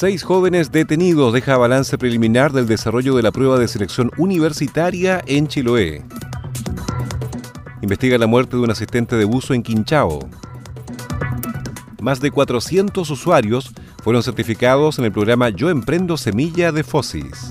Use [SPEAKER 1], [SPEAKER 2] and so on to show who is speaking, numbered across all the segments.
[SPEAKER 1] Seis jóvenes detenidos deja balance preliminar del desarrollo de la prueba de selección universitaria en Chiloé. Investiga la muerte de un asistente de buzo en Quinchao. Más de 400 usuarios fueron certificados en el programa Yo Emprendo Semilla de Fosis.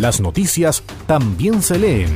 [SPEAKER 2] Las noticias también se leen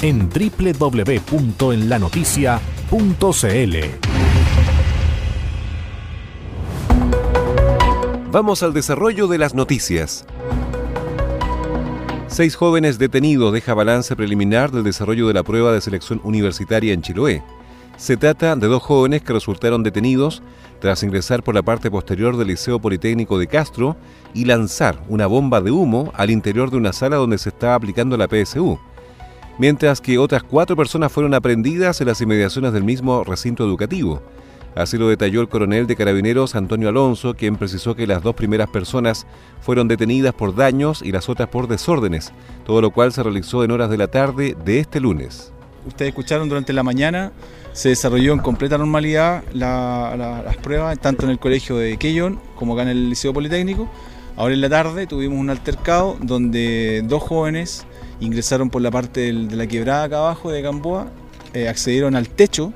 [SPEAKER 2] en www.enlanoticia.cl.
[SPEAKER 1] Vamos al desarrollo de las noticias. Seis jóvenes detenidos deja balance preliminar del desarrollo de la prueba de selección universitaria en Chiloé. Se trata de dos jóvenes que resultaron detenidos tras ingresar por la parte posterior del Liceo Politécnico de Castro y lanzar una bomba de humo al interior de una sala donde se estaba aplicando la PSU, mientras que otras cuatro personas fueron aprendidas en las inmediaciones del mismo recinto educativo. Así lo detalló el coronel de carabineros Antonio Alonso, quien precisó que las dos primeras personas fueron detenidas por daños y las otras por desórdenes, todo lo cual se realizó en horas de la tarde de este lunes.
[SPEAKER 3] Ustedes escucharon durante la mañana se desarrolló en completa normalidad las pruebas, tanto en el colegio de Keyon como acá en el Liceo Politécnico. Ahora en la tarde tuvimos un altercado donde dos jóvenes ingresaron por la parte de la quebrada acá abajo de Gamboa, eh, accedieron al techo,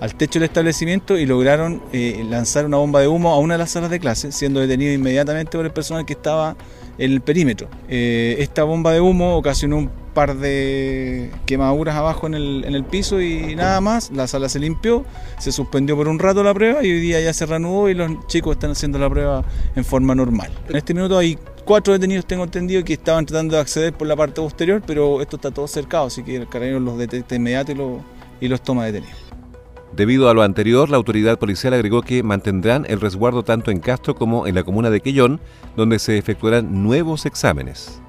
[SPEAKER 3] al techo del establecimiento y lograron eh, lanzar una bomba de humo a una de las salas de clase, siendo detenido inmediatamente por el personal que estaba en el perímetro. Eh, esta bomba de humo ocasionó un par de quemaduras abajo en el, en el piso y nada más. La sala se limpió, se suspendió por un rato la prueba y hoy día ya se reanudó y los chicos están haciendo la prueba en forma normal. En este minuto hay cuatro detenidos, tengo entendido, que estaban tratando de acceder por la parte posterior, pero esto está todo cercado, así que el carabinero los detecta inmediato y, y los toma detenidos.
[SPEAKER 1] Debido a lo anterior, la autoridad policial agregó que mantendrán el resguardo tanto en Castro como en la comuna de Quellón, donde se efectuarán nuevos exámenes.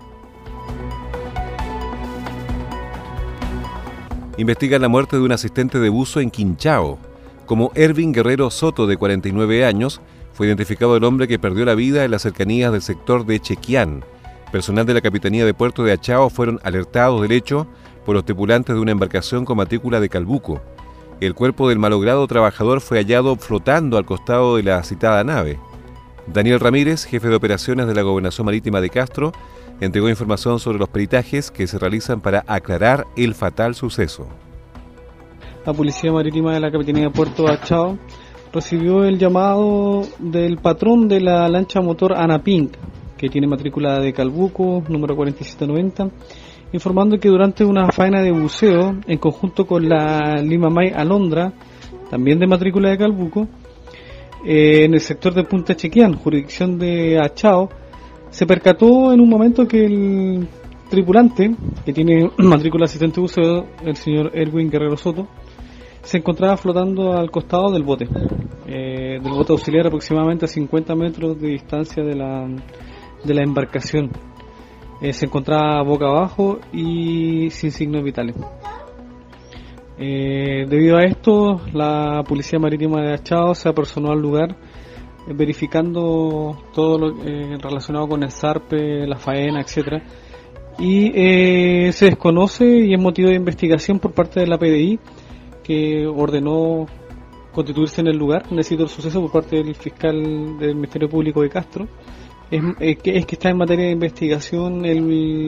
[SPEAKER 1] Investigan la muerte de un asistente de buzo en Quinchao. Como Ervin Guerrero Soto, de 49 años, fue identificado el hombre que perdió la vida en las cercanías del sector de Chequián. Personal de la Capitanía de Puerto de Achao fueron alertados del hecho por los tripulantes de una embarcación con matrícula de Calbuco. El cuerpo del malogrado trabajador fue hallado flotando al costado de la citada nave. Daniel Ramírez, jefe de operaciones de la Gobernación Marítima de Castro, entregó información sobre los peritajes que se realizan para aclarar el fatal suceso.
[SPEAKER 4] La Policía Marítima de la Capitanía de Puerto Achao recibió el llamado del patrón de la lancha motor Ana Pink, que tiene matrícula de Calbuco, número 4790, informando que durante una faena de buceo, en conjunto con la Lima May Alondra, también de matrícula de Calbuco, eh, en el sector de Punta Chequián, jurisdicción de Achao, se percató en un momento que el tripulante, que tiene matrícula asistente buceo, el señor Erwin Guerrero Soto, se encontraba flotando al costado del bote, eh, del bote auxiliar aproximadamente a 50 metros de distancia de la, de la embarcación. Eh, se encontraba boca abajo y sin signos vitales. Eh, debido a esto, la Policía Marítima de Achao se apersonó al lugar verificando todo lo eh, relacionado con el zarpe, la faena, etcétera y eh, se desconoce y es motivo de investigación por parte de la PDI que ordenó constituirse en el lugar, necesito el suceso por parte del fiscal del Ministerio Público de Castro es, que, es que está en materia de investigación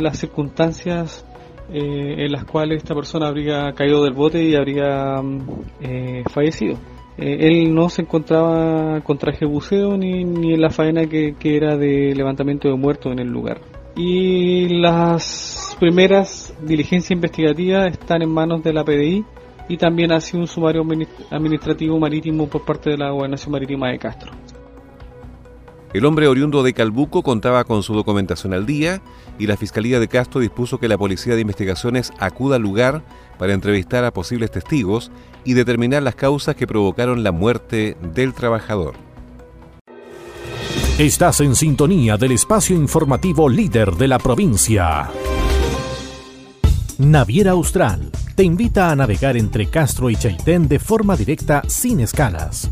[SPEAKER 4] las circunstancias en las cuales esta persona habría caído del bote y habría fallecido. Él no se encontraba con traje buceo ni, ni en la faena que, que era de levantamiento de muertos en el lugar. Y las primeras diligencias investigativas están en manos de la PDI y también ha sido un sumario administrativo marítimo por parte de la Gobernación Marítima de Castro.
[SPEAKER 1] El hombre oriundo de Calbuco contaba con su documentación al día y la Fiscalía de Castro dispuso que la Policía de Investigaciones acuda al lugar para entrevistar a posibles testigos y determinar las causas que provocaron la muerte del trabajador.
[SPEAKER 2] Estás en sintonía del espacio informativo líder de la provincia. Naviera Austral te invita a navegar entre Castro y Chaitén de forma directa sin escalas.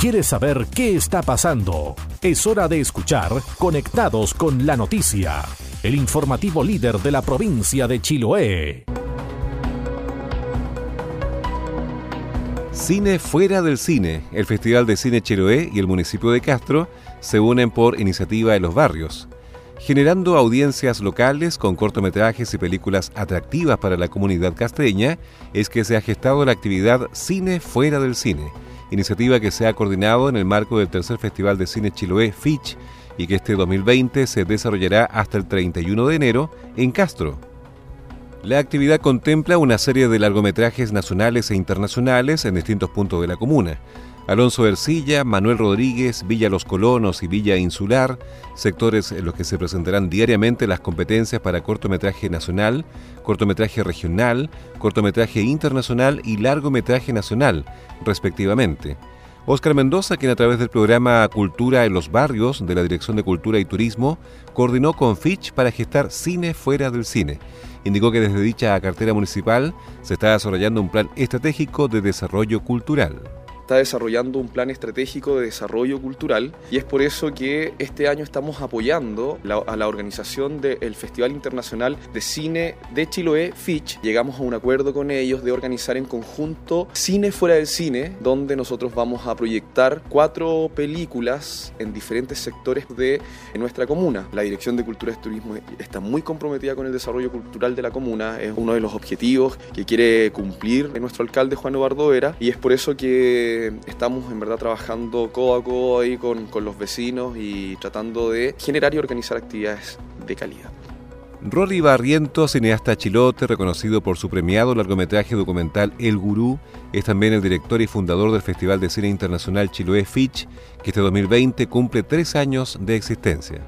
[SPEAKER 2] ¿Quieres saber qué está pasando? Es hora de escuchar Conectados con la Noticia, el informativo líder de la provincia de Chiloé.
[SPEAKER 1] Cine fuera del cine. El Festival de Cine Chiloé y el municipio de Castro se unen por iniciativa de los barrios generando audiencias locales con cortometrajes y películas atractivas para la comunidad castreña, es que se ha gestado la actividad Cine Fuera del Cine, iniciativa que se ha coordinado en el marco del tercer Festival de Cine Chiloé Fitch y que este 2020 se desarrollará hasta el 31 de enero en Castro. La actividad contempla una serie de largometrajes nacionales e internacionales en distintos puntos de la comuna, Alonso Ercilla, Manuel Rodríguez, Villa Los Colonos y Villa Insular, sectores en los que se presentarán diariamente las competencias para cortometraje nacional, cortometraje regional, cortometraje internacional y largometraje nacional, respectivamente. Oscar Mendoza, quien a través del programa Cultura en los Barrios de la Dirección de Cultura y Turismo, coordinó con Fitch para gestar cine fuera del cine. Indicó que desde dicha cartera municipal se está desarrollando un plan estratégico de desarrollo cultural
[SPEAKER 5] está desarrollando un plan estratégico de desarrollo cultural y es por eso que este año estamos apoyando a la organización del Festival Internacional de Cine de Chiloé, Fitch. Llegamos a un acuerdo con ellos de organizar en conjunto Cine fuera del cine, donde nosotros vamos a proyectar cuatro películas en diferentes sectores de nuestra comuna. La Dirección de Cultura y Turismo está muy comprometida con el desarrollo cultural de la comuna, es uno de los objetivos que quiere cumplir nuestro alcalde Juan Eduardo Vera y es por eso que estamos en verdad trabajando codo a codo ahí con, con los vecinos y tratando de generar y organizar actividades de calidad.
[SPEAKER 1] Rory Barriento, cineasta chilote, reconocido por su premiado largometraje documental El Gurú, es también el director y fundador del Festival de Cine Internacional Chiloé Fitch, que este 2020 cumple tres años de existencia.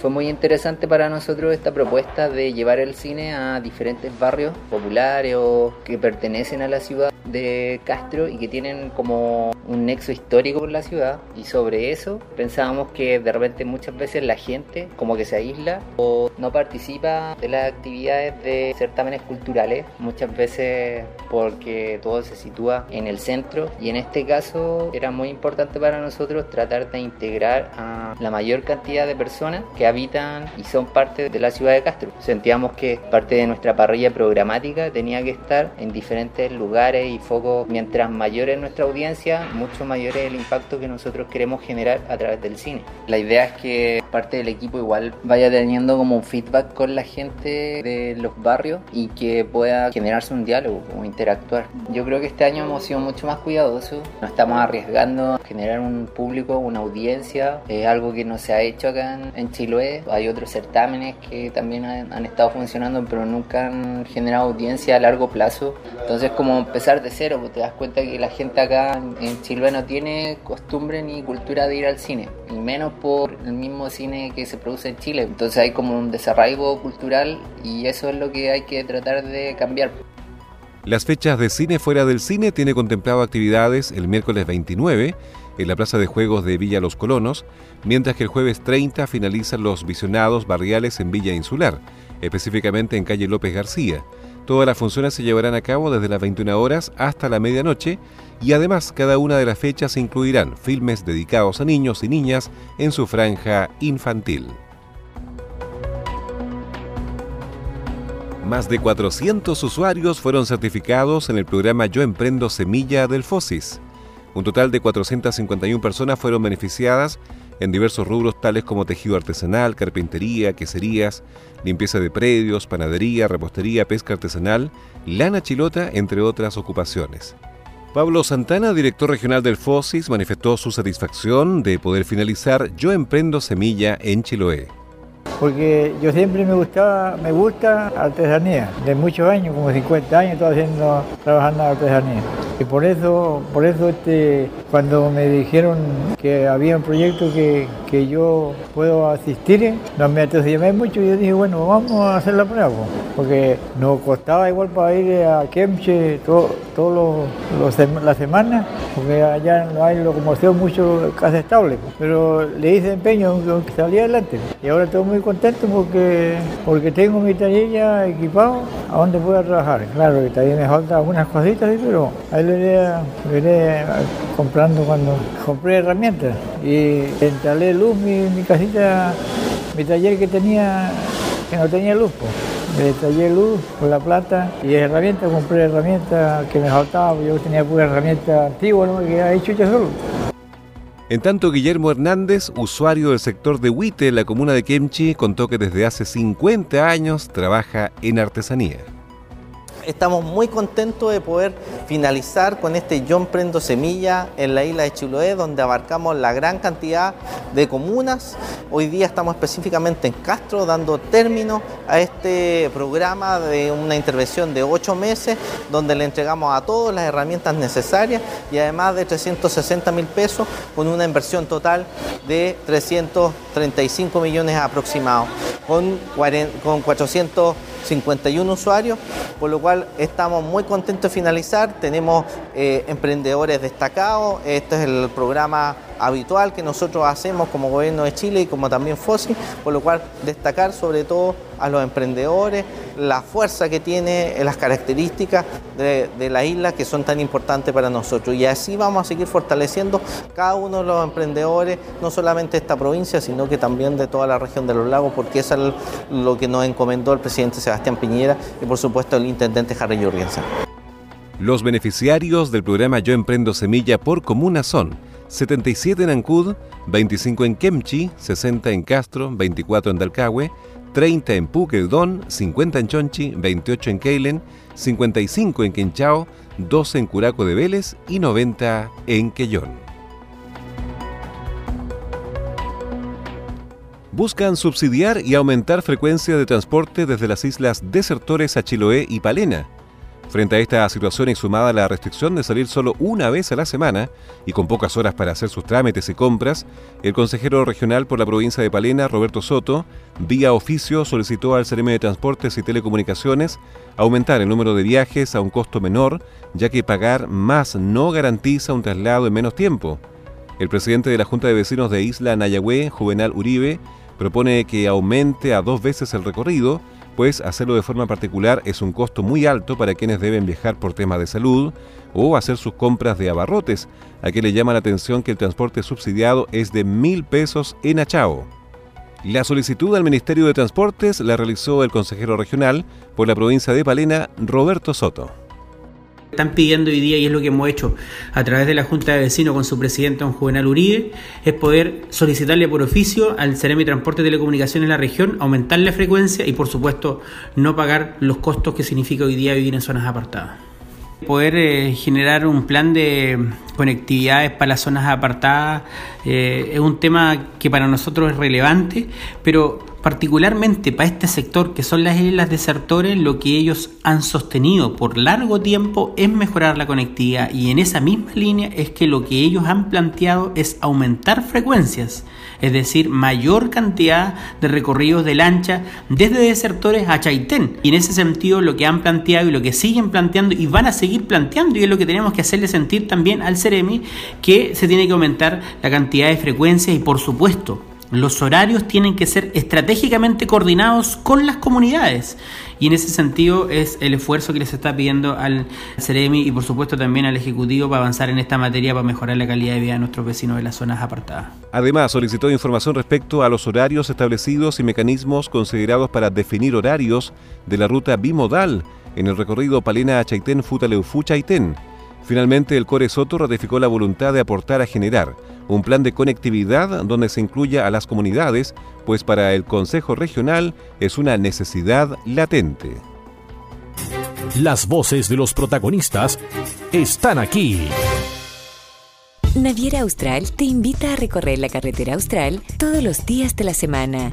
[SPEAKER 6] Fue muy interesante para nosotros esta propuesta de llevar el cine a diferentes barrios populares o que pertenecen a la ciudad de Castro y que tienen como un nexo histórico con la ciudad y sobre eso pensábamos que de repente muchas veces la gente como que se aísla o no participa de las actividades de certámenes culturales muchas veces porque todo se sitúa en el centro y en este caso era muy importante para nosotros tratar de integrar a la mayor cantidad de personas que habitan y son parte de la ciudad de Castro. Sentíamos que parte de nuestra parrilla programática tenía que estar en diferentes lugares y focos. Mientras mayor es nuestra audiencia, mucho mayor es el impacto que nosotros queremos generar a través del cine. La idea es que parte del equipo igual vaya teniendo como un feedback con la gente de los barrios y que pueda generarse un diálogo o interactuar. Yo creo que este año hemos sido mucho más cuidadosos, no estamos arriesgando a generar un público, una audiencia, es algo que no se ha hecho acá en, Chiloé. Hay otros certámenes que también han estado funcionando pero nunca han generado audiencia a largo plazo. Entonces como empezar de cero, pues te das cuenta que la gente acá en Chile no tiene costumbre ni cultura de ir al cine, y menos por el mismo cine que se produce en Chile. Entonces hay como un desarraigo cultural y eso es lo que hay que tratar de cambiar.
[SPEAKER 1] Las fechas de cine fuera del cine tiene contemplado actividades el miércoles 29 en la Plaza de Juegos de Villa Los Colonos, mientras que el jueves 30 finalizan los visionados barriales en Villa Insular, específicamente en calle López García Todas las funciones se llevarán a cabo desde las 21 horas hasta la medianoche y además cada una de las fechas incluirán filmes dedicados a niños y niñas en su franja infantil. Más de 400 usuarios fueron certificados en el programa Yo Emprendo Semilla del FOSIS. Un total de 451 personas fueron beneficiadas en diversos rubros tales como tejido artesanal, carpintería, queserías, limpieza de predios, panadería, repostería, pesca artesanal, lana chilota, entre otras ocupaciones. Pablo Santana, director regional del FOSIS, manifestó su satisfacción de poder finalizar Yo Emprendo Semilla en Chiloé
[SPEAKER 7] porque yo siempre me gustaba, me gusta artesanía, de muchos años, como 50 años, estoy haciendo, trabajando en artesanía. Y por eso, por eso este, cuando me dijeron que había un proyecto que, que yo puedo asistir, no me entusiasmé mucho y yo dije, bueno, vamos a hacer la prueba, porque nos costaba igual para ir a Kemche todas todo la semana, porque allá no hay locomoción mucho casi estable, pero le hice empeño que salía adelante. Y ahora estoy muy porque, porque tengo mi taller ya equipado a donde pueda trabajar. Claro que también me faltan algunas cositas, pero ahí lo iré, comprando cuando compré herramientas. Y instalé luz mi, casita, mi taller que tenía, que no tenía luz. Me tallé luz con la plata y herramientas, compré herramientas que me faltaban, yo tenía pura herramienta antigua ¿no? que había hecho yo solo.
[SPEAKER 1] En tanto, Guillermo Hernández, usuario del sector de Huite en la comuna de Kemchi, contó que desde hace 50 años trabaja en artesanía.
[SPEAKER 8] Estamos muy contentos de poder finalizar con este Yo Prendo Semilla en la isla de Chiloé, donde abarcamos la gran cantidad de comunas. Hoy día estamos específicamente en Castro dando término a este programa de una intervención de ocho meses, donde le entregamos a todos las herramientas necesarias y además de 360 mil pesos con una inversión total de 335 millones aproximados, con, con 451 usuarios, por lo cual estamos muy contentos de finalizar. Tenemos eh, emprendedores destacados. Este es el programa habitual que nosotros hacemos como Gobierno de Chile y como también FOSI, por lo cual destacar sobre todo a los emprendedores, la fuerza que tiene, las características de, la isla que son tan importantes para nosotros. Y así vamos a seguir fortaleciendo cada uno de los emprendedores, no solamente de esta provincia, sino que también de toda la región de los lagos, porque eso es lo que nos encomendó el presidente Sebastián Piñera y por supuesto el intendente Harry Jurgensen.
[SPEAKER 1] Los beneficiarios del programa Yo Emprendo Semilla por Comuna son 77 en Ancud, 25 en Kemchi, 60 en Castro, 24 en Dalcahue, 30 en Puquedón, 50 en Chonchi, 28 en Keilen, 55 en Quinchao, 12 en Curaco de Vélez y 90 en Quellón. Buscan subsidiar y aumentar frecuencia de transporte desde las islas Desertores a Chiloé y Palena Frente a esta situación y sumada la restricción de salir solo una vez a la semana y con pocas horas para hacer sus trámites y compras, el consejero regional por la provincia de Palena, Roberto Soto, vía oficio solicitó al CRM de Transportes y Telecomunicaciones aumentar el número de viajes a un costo menor, ya que pagar más no garantiza un traslado en menos tiempo. El presidente de la Junta de Vecinos de Isla Nayagüe, Juvenal Uribe, propone que aumente a dos veces el recorrido pues hacerlo de forma particular es un costo muy alto para quienes deben viajar por temas de salud o hacer sus compras de abarrotes. A que le llama la atención que el transporte subsidiado es de mil pesos en Achao. La solicitud al Ministerio de Transportes la realizó el consejero regional por la provincia de Palena, Roberto Soto
[SPEAKER 9] están pidiendo hoy día, y es lo que hemos hecho a través de la Junta de Vecinos con su presidente, don Juvenal Uribe, es poder solicitarle por oficio al Ceremi Transporte y Telecomunicaciones en la región, aumentar la frecuencia y, por supuesto, no pagar los costos que significa hoy día vivir en zonas apartadas. Poder eh, generar un plan de conectividades para las zonas apartadas eh, es un tema que para nosotros es relevante, pero particularmente para este sector que son las islas desertores, lo que ellos han sostenido por largo tiempo es mejorar la conectividad y en esa misma línea es que lo que ellos han planteado es aumentar frecuencias, es decir, mayor cantidad de recorridos de lancha desde desertores a Chaitén. Y en ese sentido lo que han planteado y lo que siguen planteando y van a seguir planteando y es lo que tenemos que hacerle sentir también al Ceremi que se tiene que aumentar la cantidad de frecuencias y por supuesto los horarios tienen que ser estratégicamente coordinados con las comunidades. Y en ese sentido es el esfuerzo que les está pidiendo al CEREMI y por supuesto también al Ejecutivo para avanzar en esta materia para mejorar la calidad de vida de nuestros vecinos de las zonas apartadas.
[SPEAKER 1] Además, solicitó información respecto a los horarios establecidos y mecanismos considerados para definir horarios de la ruta bimodal en el recorrido Palena a Chaitén Futaleufu Chaitén. Finalmente, el Core Soto ratificó la voluntad de aportar a generar un plan de conectividad donde se incluya a las comunidades, pues para el Consejo Regional es una necesidad latente.
[SPEAKER 2] Las voces de los protagonistas están aquí.
[SPEAKER 10] Naviera Austral te invita a recorrer la carretera austral todos los días de la semana.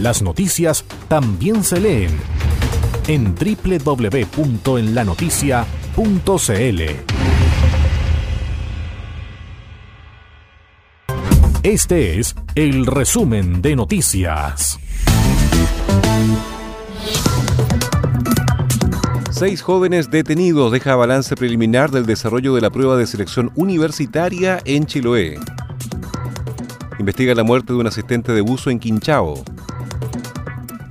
[SPEAKER 2] Las noticias también se leen en www.enlanoticia.cl. Este es el resumen de noticias.
[SPEAKER 1] Seis jóvenes detenidos deja balance preliminar del desarrollo de la prueba de selección universitaria en Chiloé. Investiga la muerte de un asistente de buzo en Quinchao.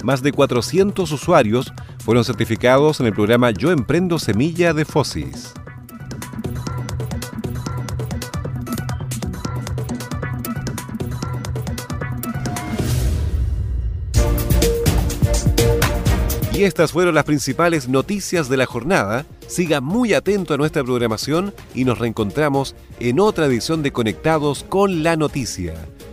[SPEAKER 1] Más de 400 usuarios fueron certificados en el programa Yo Emprendo Semilla de Fosis. Y estas fueron las principales noticias de la jornada. Siga muy atento a nuestra programación y nos reencontramos en otra edición de Conectados con la Noticia.